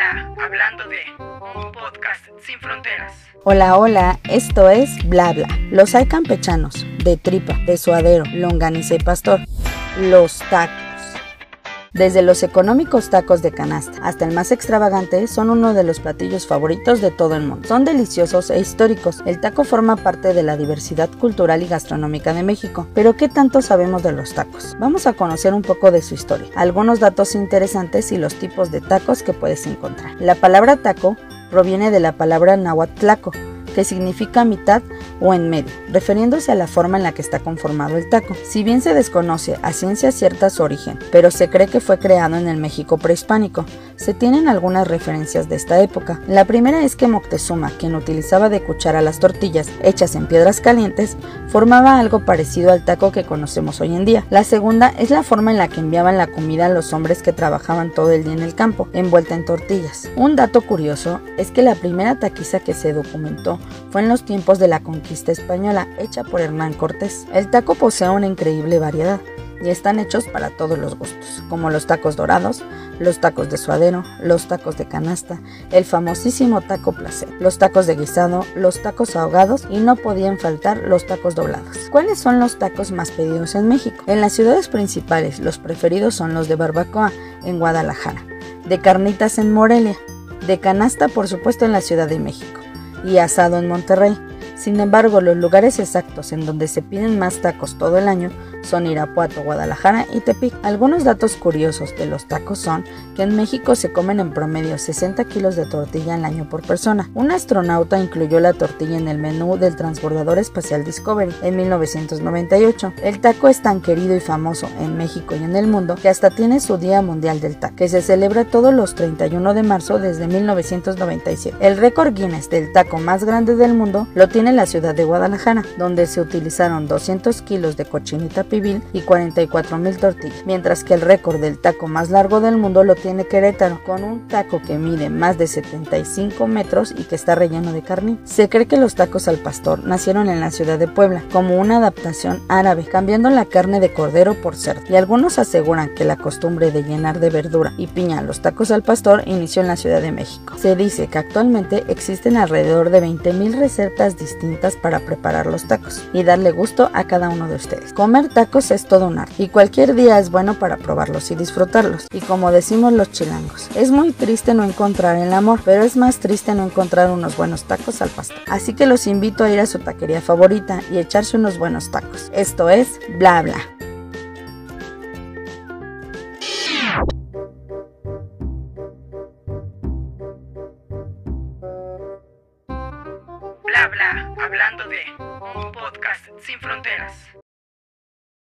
hablando de un podcast sin fronteras. Hola, hola, esto es Bla Bla. Los hay campechanos, de tripa, de suadero, longaniza pastor. Los tacos desde los económicos tacos de canasta hasta el más extravagante, son uno de los platillos favoritos de todo el mundo. Son deliciosos e históricos. El taco forma parte de la diversidad cultural y gastronómica de México. Pero ¿qué tanto sabemos de los tacos? Vamos a conocer un poco de su historia, algunos datos interesantes y los tipos de tacos que puedes encontrar. La palabra taco proviene de la palabra nahuatlaco, que significa mitad o en medio, refiriéndose a la forma en la que está conformado el taco. Si bien se desconoce a ciencia cierta su origen, pero se cree que fue creado en el México prehispánico, se tienen algunas referencias de esta época. La primera es que Moctezuma, quien utilizaba de cuchara las tortillas hechas en piedras calientes, formaba algo parecido al taco que conocemos hoy en día. La segunda es la forma en la que enviaban la comida a los hombres que trabajaban todo el día en el campo, envuelta en tortillas. Un dato curioso es que la primera taquiza que se documentó fue en los tiempos de la conquista española, hecha por Hernán Cortés. El taco posee una increíble variedad y están hechos para todos los gustos, como los tacos dorados, los tacos de suadero, los tacos de canasta, el famosísimo taco placer, los tacos de guisado, los tacos ahogados y no podían faltar los tacos doblados. ¿Cuáles son los tacos más pedidos en México? En las ciudades principales, los preferidos son los de barbacoa en Guadalajara, de carnitas en Morelia, de canasta por supuesto en la Ciudad de México y asado en Monterrey. Sin embargo, los lugares exactos en donde se piden más tacos todo el año son Irapuato, Guadalajara y Tepic. Algunos datos curiosos de los tacos son que en México se comen en promedio 60 kilos de tortilla al año por persona. Un astronauta incluyó la tortilla en el menú del transbordador espacial Discovery en 1998. El taco es tan querido y famoso en México y en el mundo que hasta tiene su Día Mundial del Taco, que se celebra todos los 31 de marzo desde 1997. El récord Guinness del taco más grande del mundo lo tiene la ciudad de Guadalajara, donde se utilizaron 200 kilos de cochinita pibil y 44 mil tortillas, mientras que el récord del taco más largo del mundo lo tiene Querétaro, con un taco que mide más de 75 metros y que está relleno de carne. Se cree que los tacos al pastor nacieron en la ciudad de Puebla, como una adaptación árabe, cambiando la carne de cordero por cerdo, y algunos aseguran que la costumbre de llenar de verdura y piña los tacos al pastor inició en la Ciudad de México. Se dice que actualmente existen alrededor de 20.000 recetas distintas para preparar los tacos y darle gusto a cada uno de ustedes. Comer tacos es todo un arte y cualquier día es bueno para probarlos y disfrutarlos. Y como decimos los chilangos, es muy triste no encontrar el amor, pero es más triste no encontrar unos buenos tacos al pastor. Así que los invito a ir a su taquería favorita y echarse unos buenos tacos. Esto es Bla Bla. Bla bla, hablando de un podcast sin fronteras.